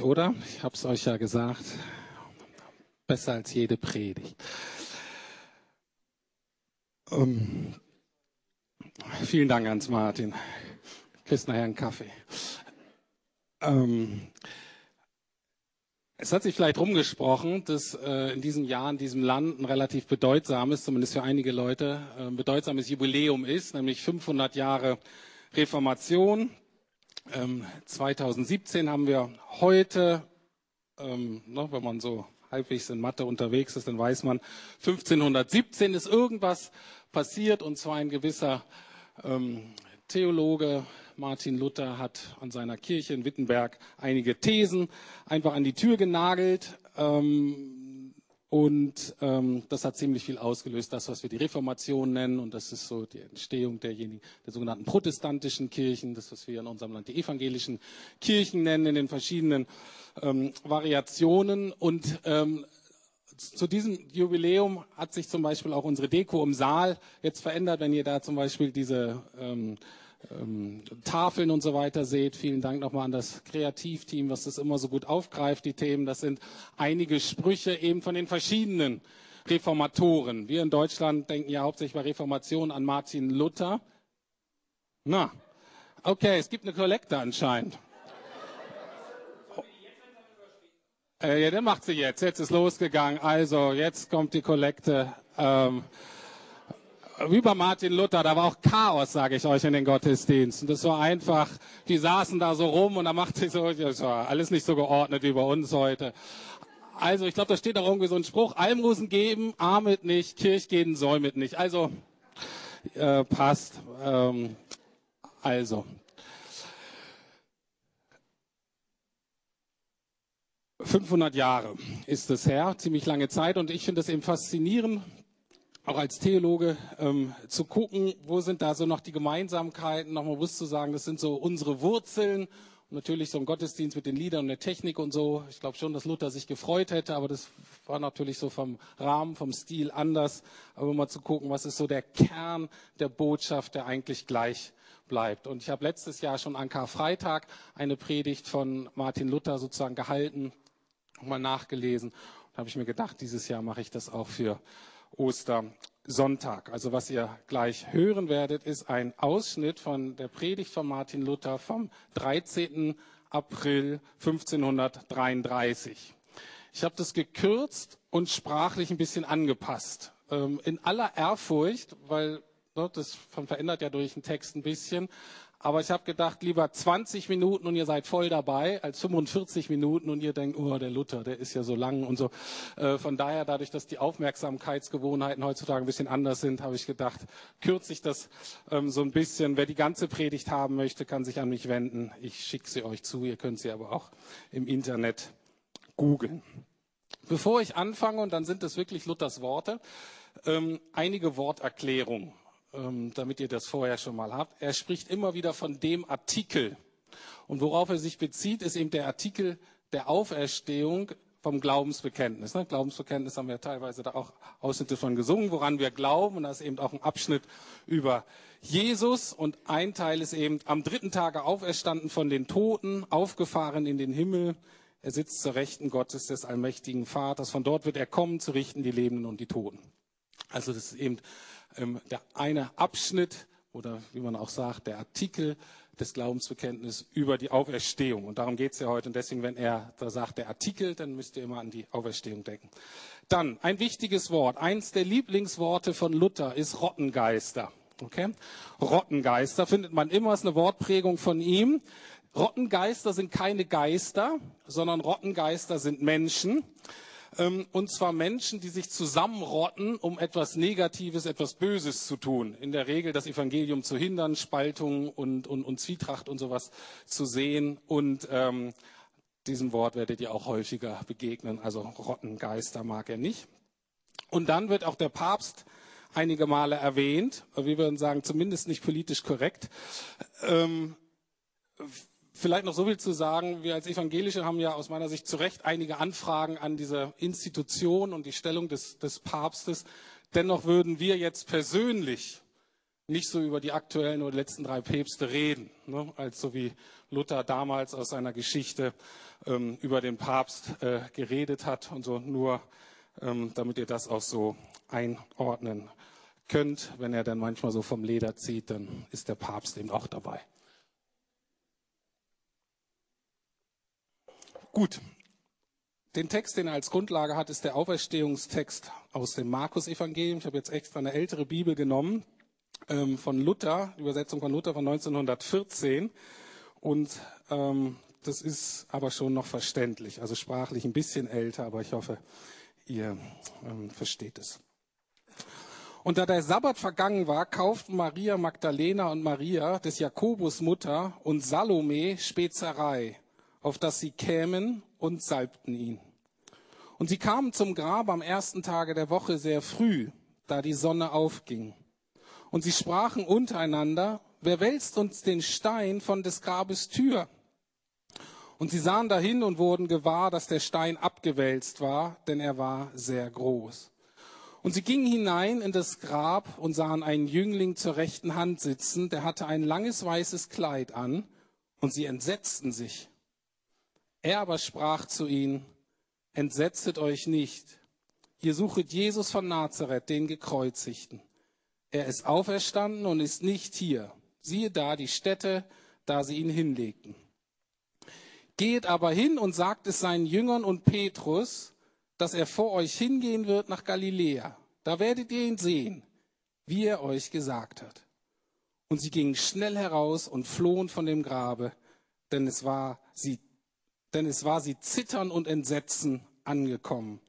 Oder? Ich habe es euch ja gesagt. Besser als jede Predigt. Ähm, vielen Dank, Hans Martin. Kriegst nachher einen Kaffee. Ähm, es hat sich vielleicht rumgesprochen, dass äh, in diesem Jahr in diesem Land ein relativ bedeutsames, zumindest für einige Leute, äh, bedeutsames Jubiläum ist, nämlich 500 Jahre Reformation. Ähm, 2017 haben wir heute, ähm, ne, wenn man so halbwegs in Mathe unterwegs ist, dann weiß man, 1517 ist irgendwas passiert und zwar ein gewisser ähm, Theologe, Martin Luther, hat an seiner Kirche in Wittenberg einige Thesen einfach an die Tür genagelt. Ähm, und ähm, das hat ziemlich viel ausgelöst, das, was wir die Reformation nennen. Und das ist so die Entstehung derjenigen, der sogenannten protestantischen Kirchen, das, was wir in unserem Land die evangelischen Kirchen nennen, in den verschiedenen ähm, Variationen. Und ähm, zu diesem Jubiläum hat sich zum Beispiel auch unsere Deko im Saal jetzt verändert, wenn ihr da zum Beispiel diese ähm, ähm, Tafeln und so weiter seht. Vielen Dank nochmal an das Kreativteam, was das immer so gut aufgreift, die Themen. Das sind einige Sprüche eben von den verschiedenen Reformatoren. Wir in Deutschland denken ja hauptsächlich bei Reformation an Martin Luther. Na, okay, es gibt eine Kollekte anscheinend. Äh, ja, der macht sie jetzt. Jetzt ist losgegangen. Also, jetzt kommt die Kollekte. Ähm, bei Martin Luther, da war auch Chaos, sage ich euch, in den Gottesdiensten. Das war einfach, die saßen da so rum und da machte ich so, das war alles nicht so geordnet wie bei uns heute. Also ich glaube, da steht auch irgendwie so ein Spruch, Almosen geben, armet nicht, Kirch gehen, säumet nicht. Also äh, passt. Ähm, also. ...500 Jahre ist es her, ziemlich lange Zeit. Und ich finde es eben faszinierend, auch als Theologe ähm, zu gucken, wo sind da so noch die Gemeinsamkeiten, nochmal bewusst zu sagen, das sind so unsere Wurzeln. Und natürlich so ein Gottesdienst mit den Liedern und der Technik und so. Ich glaube schon, dass Luther sich gefreut hätte, aber das war natürlich so vom Rahmen, vom Stil anders. Aber mal zu gucken, was ist so der Kern der Botschaft, der eigentlich gleich bleibt. Und ich habe letztes Jahr schon an Karfreitag eine Predigt von Martin Luther sozusagen gehalten, mal nachgelesen. Da habe ich mir gedacht, dieses Jahr mache ich das auch für Ostersonntag. Also was ihr gleich hören werdet, ist ein Ausschnitt von der Predigt von Martin Luther vom 13. April 1533. Ich habe das gekürzt und sprachlich ein bisschen angepasst. Ähm, in aller Ehrfurcht, weil ne, das verändert ja durch den Text ein bisschen. Aber ich habe gedacht, lieber 20 Minuten und ihr seid voll dabei, als 45 Minuten und ihr denkt, oh, der Luther, der ist ja so lang und so. Äh, von daher, dadurch, dass die Aufmerksamkeitsgewohnheiten heutzutage ein bisschen anders sind, habe ich gedacht, kürze ich das ähm, so ein bisschen. Wer die ganze Predigt haben möchte, kann sich an mich wenden. Ich schicke sie euch zu. Ihr könnt sie aber auch im Internet googeln. Bevor ich anfange, und dann sind es wirklich Luthers Worte, ähm, einige Worterklärungen. Ähm, damit ihr das vorher schon mal habt. Er spricht immer wieder von dem Artikel. Und worauf er sich bezieht, ist eben der Artikel der Auferstehung vom Glaubensbekenntnis. Ne? Glaubensbekenntnis haben wir teilweise da auch Ausschnitte von gesungen, woran wir glauben. Und da ist eben auch ein Abschnitt über Jesus. Und ein Teil ist eben am dritten Tage auferstanden von den Toten, aufgefahren in den Himmel. Er sitzt zur Rechten Gottes des allmächtigen Vaters. Von dort wird er kommen, zu richten die Lebenden und die Toten. Also das ist eben ähm, der eine Abschnitt oder wie man auch sagt, der Artikel des Glaubensbekenntnisses über die Auferstehung. Und darum geht es ja heute. Und deswegen, wenn er da sagt, der Artikel, dann müsst ihr immer an die Auferstehung denken. Dann ein wichtiges Wort. Eins der Lieblingsworte von Luther ist Rottengeister. Okay? Rottengeister findet man immer, ist eine Wortprägung von ihm. Rottengeister sind keine Geister, sondern Rottengeister sind Menschen. Ähm, und zwar Menschen, die sich zusammenrotten, um etwas Negatives, etwas Böses zu tun. In der Regel das Evangelium zu hindern, Spaltung und, und, und Zwietracht und sowas zu sehen. Und ähm, diesem Wort werdet ihr auch häufiger begegnen. Also Rottengeister mag er nicht. Und dann wird auch der Papst einige Male erwähnt. Wir würden sagen, zumindest nicht politisch korrekt. Ähm, Vielleicht noch so viel zu sagen, wir als Evangelische haben ja aus meiner Sicht zu Recht einige Anfragen an diese Institution und die Stellung des, des Papstes. Dennoch würden wir jetzt persönlich nicht so über die aktuellen oder letzten drei Päpste reden, ne, als so wie Luther damals aus seiner Geschichte ähm, über den Papst äh, geredet hat und so nur, ähm, damit ihr das auch so einordnen könnt. Wenn er dann manchmal so vom Leder zieht, dann ist der Papst eben auch dabei. Gut. Den Text, den er als Grundlage hat, ist der Auferstehungstext aus dem Markus-Evangelium. Ich habe jetzt extra eine ältere Bibel genommen ähm, von Luther, Übersetzung von Luther von 1914. Und ähm, das ist aber schon noch verständlich, also sprachlich ein bisschen älter, aber ich hoffe, ihr ähm, versteht es. Und da der Sabbat vergangen war, kauften Maria Magdalena und Maria des Jakobus Mutter und Salome Spezerei, auf dass sie kämen und salbten ihn. Und sie kamen zum Grab am ersten Tage der Woche sehr früh, da die Sonne aufging. Und sie sprachen untereinander, wer wälzt uns den Stein von des Grabes Tür? Und sie sahen dahin und wurden gewahr, dass der Stein abgewälzt war, denn er war sehr groß. Und sie gingen hinein in das Grab und sahen einen Jüngling zur rechten Hand sitzen, der hatte ein langes weißes Kleid an, und sie entsetzten sich. Er aber sprach zu ihnen, entsetzet euch nicht, ihr suchet Jesus von Nazareth, den gekreuzigten. Er ist auferstanden und ist nicht hier. Siehe da die Stätte, da sie ihn hinlegten. Geht aber hin und sagt es seinen Jüngern und Petrus, dass er vor euch hingehen wird nach Galiläa. Da werdet ihr ihn sehen, wie er euch gesagt hat. Und sie gingen schnell heraus und flohen von dem Grabe, denn es war sie, denn es war sie zittern und entsetzen angekommen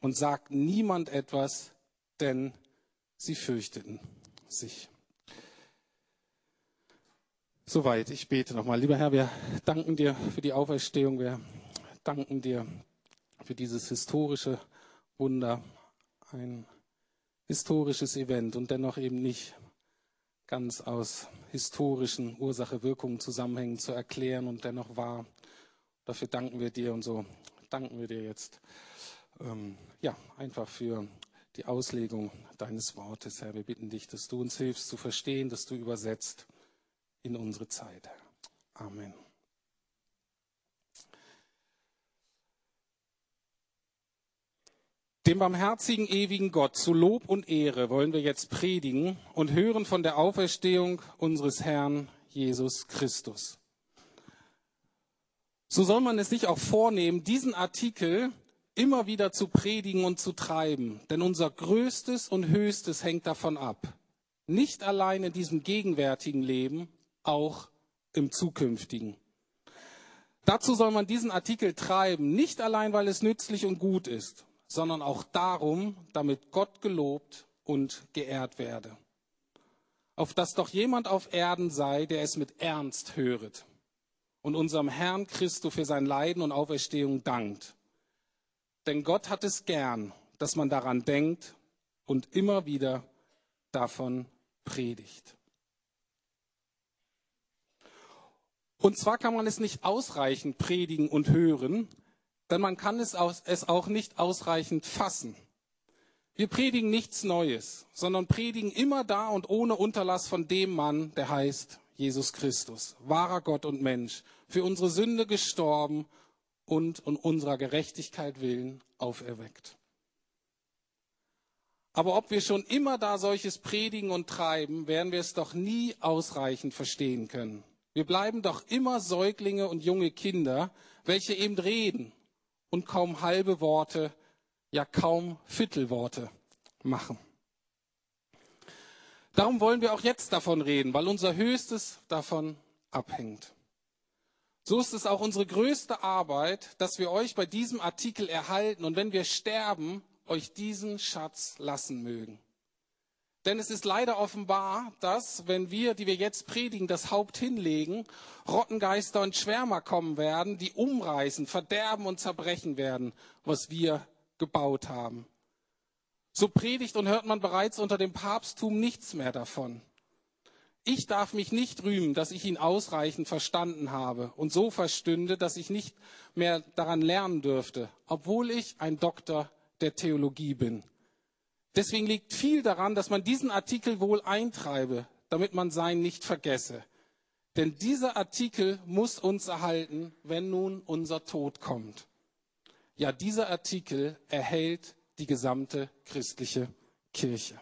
und sagten niemand etwas, denn Sie fürchteten sich. Soweit, ich bete nochmal. Lieber Herr, wir danken dir für die Auferstehung. Wir danken dir für dieses historische Wunder. Ein historisches Event und dennoch eben nicht ganz aus historischen Ursache-Wirkungen Zusammenhängen zu erklären und dennoch wahr. Dafür danken wir dir und so danken wir dir jetzt ähm, ja einfach für die Auslegung deines Wortes, Herr. Wir bitten dich, dass du uns hilfst zu verstehen, dass du übersetzt in unsere Zeit. Amen. Dem barmherzigen, ewigen Gott zu Lob und Ehre wollen wir jetzt predigen und hören von der Auferstehung unseres Herrn Jesus Christus. So soll man es sich auch vornehmen, diesen Artikel immer wieder zu predigen und zu treiben. Denn unser Größtes und Höchstes hängt davon ab. Nicht allein in diesem gegenwärtigen Leben, auch im zukünftigen. Dazu soll man diesen Artikel treiben, nicht allein, weil es nützlich und gut ist, sondern auch darum, damit Gott gelobt und geehrt werde. Auf dass doch jemand auf Erden sei, der es mit Ernst höret und unserem Herrn Christo für sein Leiden und Auferstehung dankt denn Gott hat es gern, dass man daran denkt und immer wieder davon predigt. Und zwar kann man es nicht ausreichend predigen und hören, denn man kann es auch nicht ausreichend fassen. Wir predigen nichts Neues, sondern predigen immer da und ohne Unterlass von dem Mann, der heißt Jesus Christus, wahrer Gott und Mensch, für unsere Sünde gestorben und um unserer Gerechtigkeit willen auferweckt. Aber ob wir schon immer da solches predigen und treiben, werden wir es doch nie ausreichend verstehen können. Wir bleiben doch immer Säuglinge und junge Kinder, welche eben reden und kaum halbe Worte, ja kaum Viertelworte machen. Darum wollen wir auch jetzt davon reden, weil unser Höchstes davon abhängt. So ist es auch unsere größte Arbeit, dass wir euch bei diesem Artikel erhalten und wenn wir sterben, euch diesen Schatz lassen mögen. Denn es ist leider offenbar, dass, wenn wir, die wir jetzt predigen, das Haupt hinlegen, Rottengeister und Schwärmer kommen werden, die umreißen, verderben und zerbrechen werden, was wir gebaut haben. So predigt und hört man bereits unter dem Papsttum nichts mehr davon. Ich darf mich nicht rühmen, dass ich ihn ausreichend verstanden habe und so verstünde, dass ich nicht mehr daran lernen dürfte, obwohl ich ein Doktor der Theologie bin. Deswegen liegt viel daran, dass man diesen Artikel wohl eintreibe, damit man sein nicht vergesse. Denn dieser Artikel muss uns erhalten, wenn nun unser Tod kommt. Ja, dieser Artikel erhält die gesamte christliche Kirche.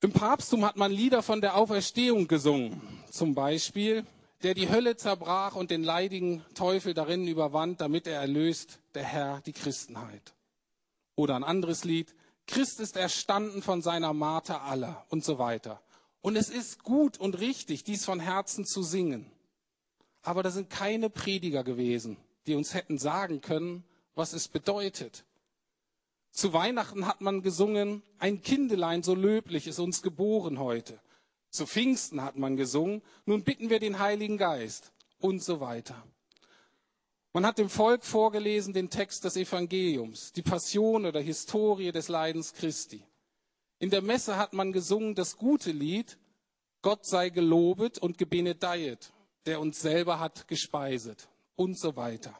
Im Papsttum hat man Lieder von der Auferstehung gesungen. Zum Beispiel, der die Hölle zerbrach und den leidigen Teufel darin überwand, damit er erlöst, der Herr, die Christenheit. Oder ein anderes Lied, Christ ist erstanden von seiner Marter aller und so weiter. Und es ist gut und richtig, dies von Herzen zu singen. Aber da sind keine Prediger gewesen, die uns hätten sagen können, was es bedeutet. Zu Weihnachten hat man gesungen, ein Kindelein so löblich ist uns geboren heute. Zu Pfingsten hat man gesungen, nun bitten wir den Heiligen Geist und so weiter. Man hat dem Volk vorgelesen den Text des Evangeliums, die Passion oder Historie des Leidens Christi. In der Messe hat man gesungen das gute Lied, Gott sei gelobet und gebenedeiet, der uns selber hat gespeiset und so weiter.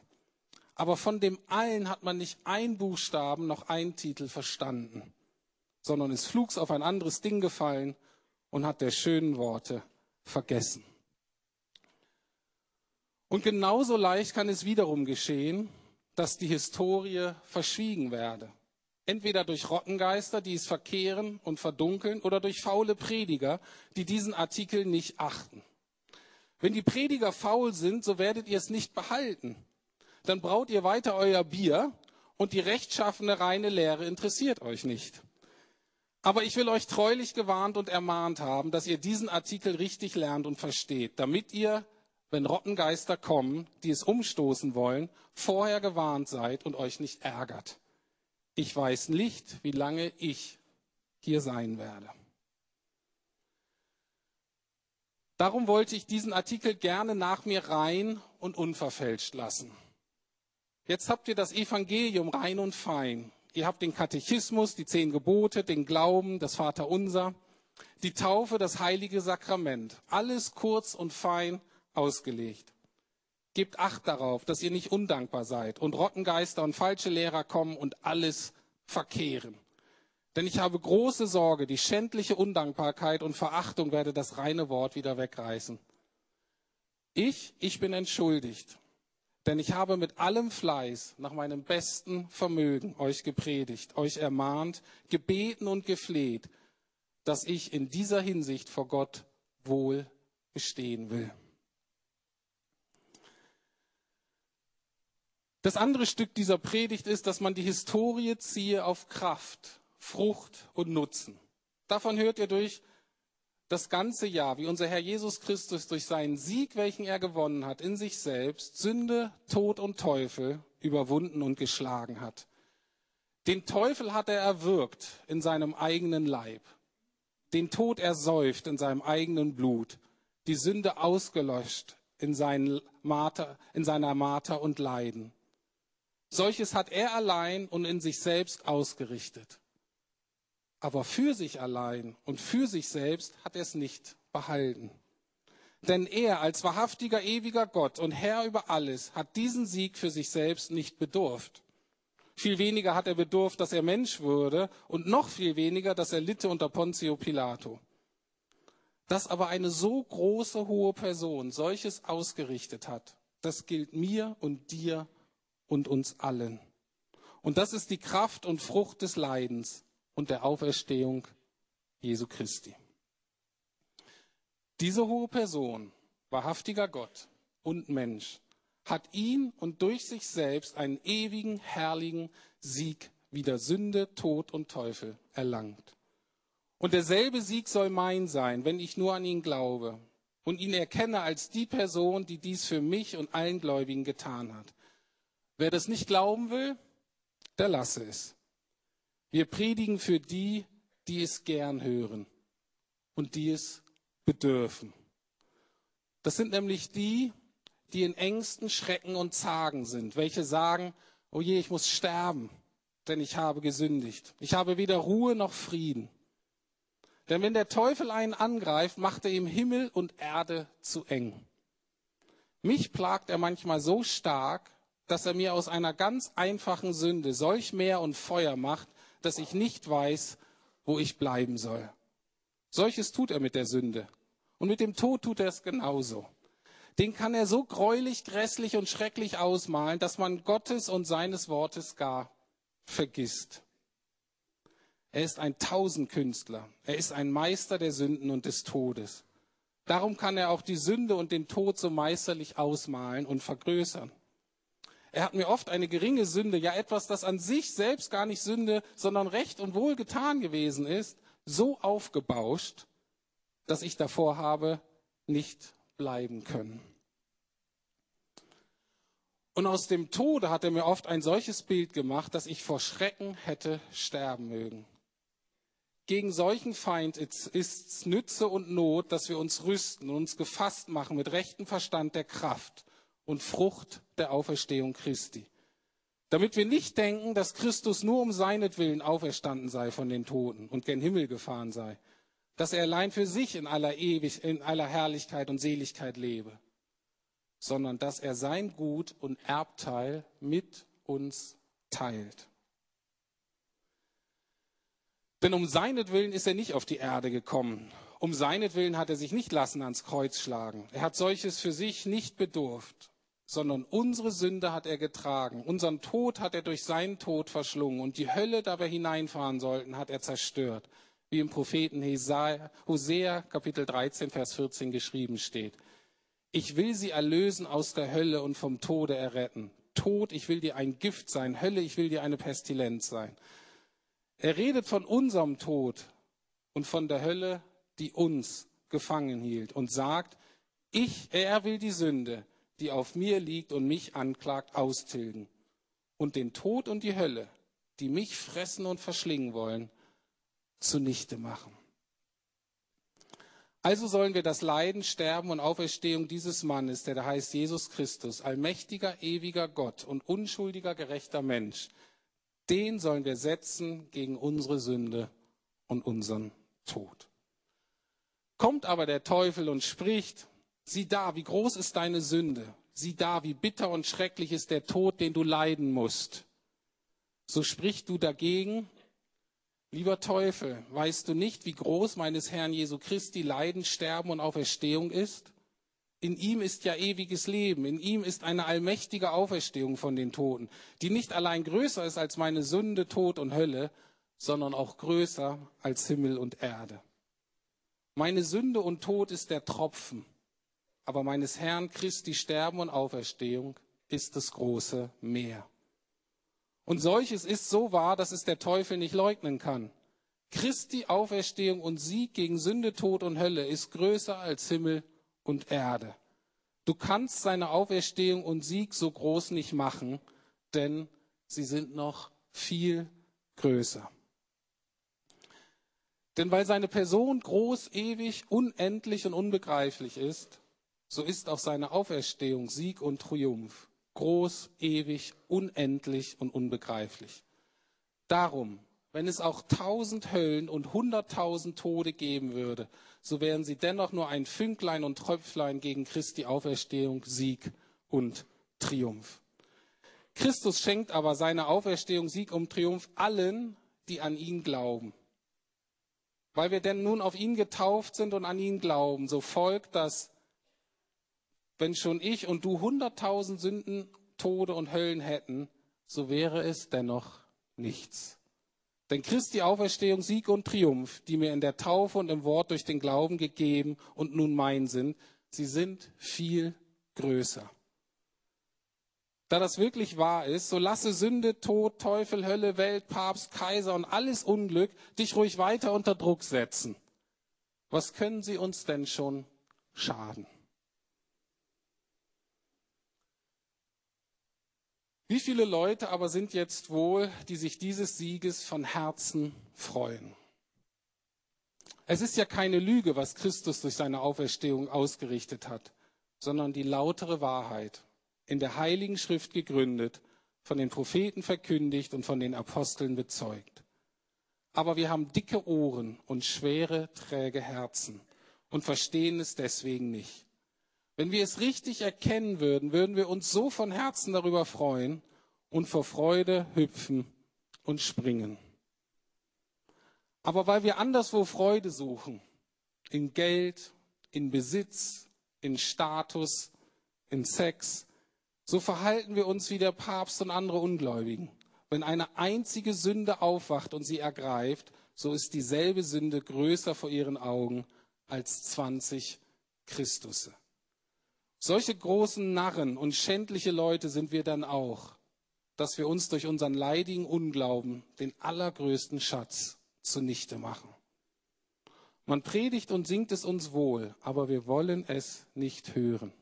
Aber von dem allen hat man nicht ein Buchstaben noch ein Titel verstanden, sondern ist flugs auf ein anderes Ding gefallen und hat der schönen Worte vergessen. Und genauso leicht kann es wiederum geschehen, dass die Historie verschwiegen werde. Entweder durch Rottengeister, die es verkehren und verdunkeln, oder durch faule Prediger, die diesen Artikel nicht achten. Wenn die Prediger faul sind, so werdet ihr es nicht behalten dann braut ihr weiter euer Bier und die rechtschaffene reine Lehre interessiert euch nicht. Aber ich will euch treulich gewarnt und ermahnt haben, dass ihr diesen Artikel richtig lernt und versteht, damit ihr, wenn Rottengeister kommen, die es umstoßen wollen, vorher gewarnt seid und euch nicht ärgert. Ich weiß nicht, wie lange ich hier sein werde. Darum wollte ich diesen Artikel gerne nach mir rein und unverfälscht lassen. Jetzt habt ihr das Evangelium rein und fein. Ihr habt den Katechismus, die zehn Gebote, den Glauben, das Vaterunser, die Taufe, das heilige Sakrament. Alles kurz und fein ausgelegt. Gebt Acht darauf, dass ihr nicht undankbar seid und Rottengeister und falsche Lehrer kommen und alles verkehren. Denn ich habe große Sorge, die schändliche Undankbarkeit und Verachtung werde das reine Wort wieder wegreißen. Ich, ich bin entschuldigt. Denn ich habe mit allem Fleiß nach meinem besten Vermögen euch gepredigt, euch ermahnt, gebeten und gefleht, dass ich in dieser Hinsicht vor Gott wohl bestehen will. Das andere Stück dieser Predigt ist, dass man die Historie ziehe auf Kraft, Frucht und Nutzen. Davon hört ihr durch das ganze Jahr, wie unser Herr Jesus Christus durch seinen Sieg, welchen er gewonnen hat, in sich selbst Sünde, Tod und Teufel überwunden und geschlagen hat. Den Teufel hat er erwürgt in seinem eigenen Leib, den Tod ersäuft in seinem eigenen Blut, die Sünde ausgelöscht in, Marter, in seiner Marter und Leiden. Solches hat er allein und in sich selbst ausgerichtet. Aber für sich allein und für sich selbst hat er es nicht behalten. Denn er als wahrhaftiger, ewiger Gott und Herr über alles hat diesen Sieg für sich selbst nicht bedurft. Viel weniger hat er bedurft, dass er Mensch wurde und noch viel weniger, dass er litte unter Pontio Pilato. Dass aber eine so große, hohe Person solches ausgerichtet hat, das gilt mir und dir und uns allen. Und das ist die Kraft und Frucht des Leidens, und der Auferstehung Jesu Christi. Diese hohe Person, wahrhaftiger Gott und Mensch, hat ihn und durch sich selbst einen ewigen, herrlichen Sieg wider Sünde, Tod und Teufel erlangt. Und derselbe Sieg soll mein sein, wenn ich nur an ihn glaube und ihn erkenne als die Person, die dies für mich und allen Gläubigen getan hat. Wer das nicht glauben will, der lasse es. Wir predigen für die, die es gern hören und die es bedürfen. Das sind nämlich die, die in Ängsten, Schrecken und Zagen sind, welche sagen, oh je, ich muss sterben, denn ich habe gesündigt. Ich habe weder Ruhe noch Frieden. Denn wenn der Teufel einen angreift, macht er ihm Himmel und Erde zu eng. Mich plagt er manchmal so stark, dass er mir aus einer ganz einfachen Sünde solch Meer und Feuer macht, dass ich nicht weiß, wo ich bleiben soll. Solches tut er mit der Sünde. Und mit dem Tod tut er es genauso. Den kann er so gräulich, grässlich und schrecklich ausmalen, dass man Gottes und seines Wortes gar vergisst. Er ist ein Tausendkünstler. Er ist ein Meister der Sünden und des Todes. Darum kann er auch die Sünde und den Tod so meisterlich ausmalen und vergrößern. Er hat mir oft eine geringe Sünde, ja etwas, das an sich selbst gar nicht Sünde, sondern Recht und Wohl getan gewesen ist, so aufgebauscht, dass ich davor habe nicht bleiben können. Und aus dem Tode hat er mir oft ein solches Bild gemacht, dass ich vor Schrecken hätte sterben mögen. Gegen solchen Feind ist es Nütze und Not, dass wir uns rüsten und uns gefasst machen mit rechtem Verstand der Kraft und Frucht der Auferstehung Christi. Damit wir nicht denken, dass Christus nur um seinetwillen auferstanden sei von den Toten und gen Himmel gefahren sei, dass er allein für sich in aller ewig, in aller Herrlichkeit und Seligkeit lebe, sondern dass er sein Gut und Erbteil mit uns teilt. Denn um seinetwillen ist er nicht auf die Erde gekommen. Um seinetwillen hat er sich nicht lassen ans Kreuz schlagen. Er hat solches für sich nicht bedurft, sondern unsere Sünde hat er getragen. Unseren Tod hat er durch seinen Tod verschlungen und die Hölle, da wir hineinfahren sollten, hat er zerstört. Wie im Propheten Hosea, Kapitel 13, Vers 14 geschrieben steht. Ich will sie erlösen aus der Hölle und vom Tode erretten. Tod, ich will dir ein Gift sein. Hölle, ich will dir eine Pestilenz sein. Er redet von unserem Tod und von der Hölle, die uns gefangen hielt und sagt, ich, er will die Sünde, die auf mir liegt und mich anklagt, austilgen und den Tod und die Hölle, die mich fressen und verschlingen wollen, zunichte machen. Also sollen wir das Leiden, Sterben und Auferstehung dieses Mannes, der da heißt Jesus Christus, allmächtiger, ewiger Gott und unschuldiger, gerechter Mensch, den sollen wir setzen gegen unsere Sünde und unseren Tod. Kommt aber der Teufel und spricht, sieh da, wie groß ist deine Sünde, sieh da, wie bitter und schrecklich ist der Tod, den du leiden musst. So sprichst du dagegen, lieber Teufel, weißt du nicht, wie groß meines Herrn Jesu Christi Leiden, Sterben und Auferstehung ist? in ihm ist ja ewiges Leben, in ihm ist eine allmächtige Auferstehung von den Toten, die nicht allein größer ist als meine Sünde, Tod und Hölle, sondern auch größer als Himmel und Erde. Meine Sünde und Tod ist der Tropfen, aber meines Herrn Christi Sterben und Auferstehung ist das große Meer. Und solches ist so wahr, dass es der Teufel nicht leugnen kann. Christi Auferstehung und Sieg gegen Sünde, Tod und Hölle ist größer als Himmel und Erde. Du kannst seine Auferstehung und Sieg so groß nicht machen, denn sie sind noch viel größer. Denn weil seine Person groß, ewig, unendlich und unbegreiflich ist, so ist auch seine Auferstehung Sieg und Triumph groß, ewig, unendlich und unbegreiflich. Darum wenn es auch tausend Höllen und hunderttausend Tode geben würde, so wären sie dennoch nur ein Fünklein und Tröpflein gegen Christi Auferstehung, Sieg und Triumph. Christus schenkt aber seine Auferstehung, Sieg und Triumph allen, die an ihn glauben. Weil wir denn nun auf ihn getauft sind und an ihn glauben, so folgt das, wenn schon ich und du hunderttausend Sünden, Tode und Höllen hätten, so wäre es dennoch nichts. Denn Christi Auferstehung, Sieg und Triumph, die mir in der Taufe und im Wort durch den Glauben gegeben und nun mein sind, sie sind viel größer. Da das wirklich wahr ist, so lasse Sünde, Tod, Teufel, Hölle, Welt, Papst, Kaiser und alles Unglück dich ruhig weiter unter Druck setzen. Was können sie uns denn schon schaden? Wie viele Leute aber sind jetzt wohl, die sich dieses Sieges von Herzen freuen? Es ist ja keine Lüge, was Christus durch seine Auferstehung ausgerichtet hat, sondern die lautere Wahrheit, in der Heiligen Schrift gegründet, von den Propheten verkündigt und von den Aposteln bezeugt. Aber wir haben dicke Ohren und schwere, träge Herzen und verstehen es deswegen nicht. Wenn wir es richtig erkennen würden, würden wir uns so von Herzen darüber freuen und vor Freude hüpfen und springen. Aber weil wir anderswo Freude suchen, in Geld, in Besitz, in Status, in Sex, so verhalten wir uns wie der Papst und andere Ungläubigen. Wenn eine einzige Sünde aufwacht und sie ergreift, so ist dieselbe Sünde größer vor ihren Augen als 20 Christusse. Solche großen Narren und schändliche Leute sind wir dann auch, dass wir uns durch unseren leidigen Unglauben den allergrößten Schatz zunichte machen. Man predigt und singt es uns wohl, aber wir wollen es nicht hören.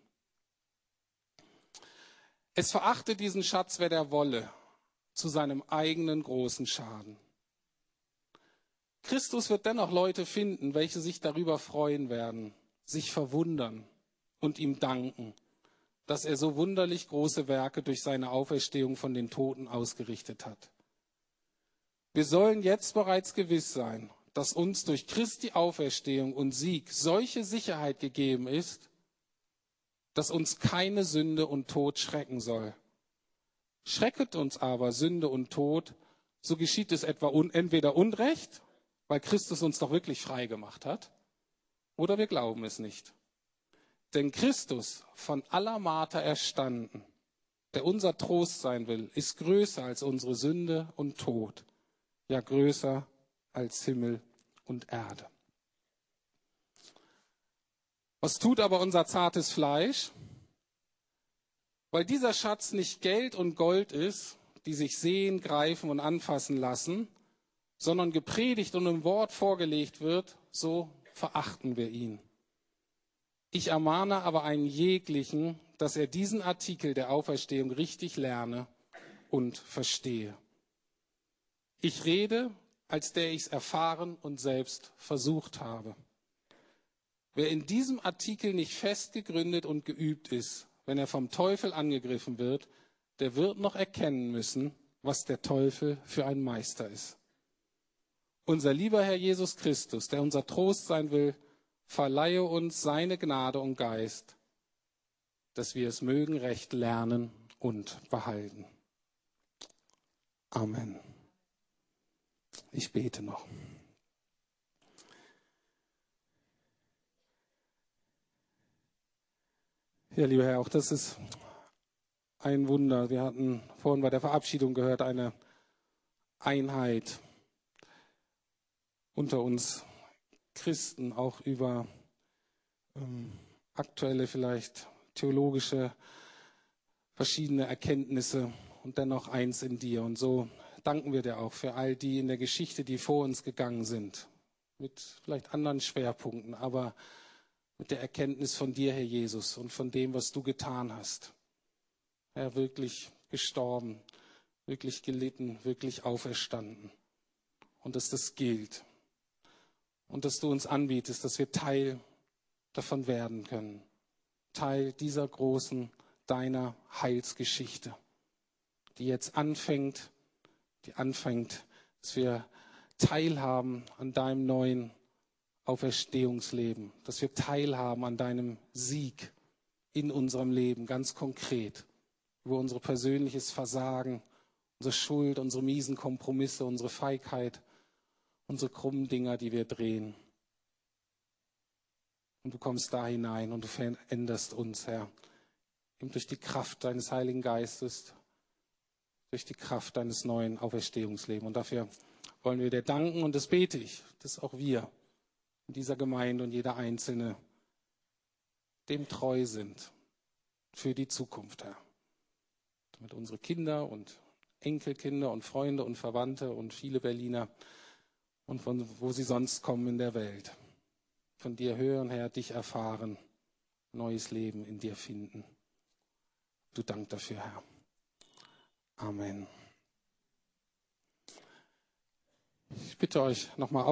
Es verachte diesen Schatz, wer der wolle, zu seinem eigenen großen Schaden. Christus wird dennoch Leute finden, welche sich darüber freuen werden, sich verwundern und ihm danken, dass er so wunderlich große Werke durch seine Auferstehung von den Toten ausgerichtet hat. Wir sollen jetzt bereits gewiss sein, dass uns durch Christi Auferstehung und Sieg solche Sicherheit gegeben ist, dass uns keine Sünde und Tod schrecken soll. Schrecket uns aber Sünde und Tod, so geschieht es etwa un entweder Unrecht, weil Christus uns doch wirklich frei gemacht hat, oder wir glauben es nicht. Denn Christus, von aller Marter erstanden, der unser Trost sein will, ist größer als unsere Sünde und Tod, ja größer als Himmel und Erde. Was tut aber unser zartes Fleisch? Weil dieser Schatz nicht Geld und Gold ist, die sich sehen, greifen und anfassen lassen, sondern gepredigt und im Wort vorgelegt wird, so verachten wir ihn. Ich ermahne aber einen jeglichen, dass er diesen Artikel der Auferstehung richtig lerne und verstehe. Ich rede, als der ich es erfahren und selbst versucht habe. Wer in diesem Artikel nicht fest gegründet und geübt ist, wenn er vom Teufel angegriffen wird, der wird noch erkennen müssen, was der Teufel für ein Meister ist. Unser lieber Herr Jesus Christus, der unser Trost sein will, verleihe uns seine Gnade und Geist, dass wir es mögen recht lernen und behalten. Amen. Ich bete noch. Ja, lieber Herr, auch das ist ein Wunder. Wir hatten vorhin bei der Verabschiedung gehört, eine Einheit unter uns Christen, auch über ähm, aktuelle, vielleicht theologische, verschiedene Erkenntnisse und dennoch eins in dir. Und so danken wir dir auch für all die in der Geschichte, die vor uns gegangen sind, mit vielleicht anderen Schwerpunkten, aber mit der Erkenntnis von dir, Herr Jesus, und von dem, was du getan hast. Herr, wirklich gestorben, wirklich gelitten, wirklich auferstanden. Und dass das gilt. Und dass du uns anbietest, dass wir Teil davon werden können. Teil dieser großen, deiner Heilsgeschichte, die jetzt anfängt, die anfängt, dass wir teilhaben an deinem neuen Auferstehungsleben, dass wir teilhaben an deinem Sieg in unserem Leben, ganz konkret, über unser persönliches Versagen, unsere Schuld, unsere miesen Kompromisse, unsere Feigheit, unsere krummen Dinger, die wir drehen. Und du kommst da hinein und du veränderst uns, Herr, eben durch die Kraft deines Heiligen Geistes, durch die Kraft deines neuen Auferstehungslebens. Und dafür wollen wir dir danken und das bete ich, dass auch wir in dieser Gemeinde und jeder Einzelne dem treu sind für die Zukunft, Herr. Damit unsere Kinder und Enkelkinder und Freunde und Verwandte und viele Berliner und von wo sie sonst kommen in der Welt, von dir hören, Herr, dich erfahren, neues Leben in dir finden. Du Dank dafür, Herr. Amen. Ich bitte euch nochmal auf.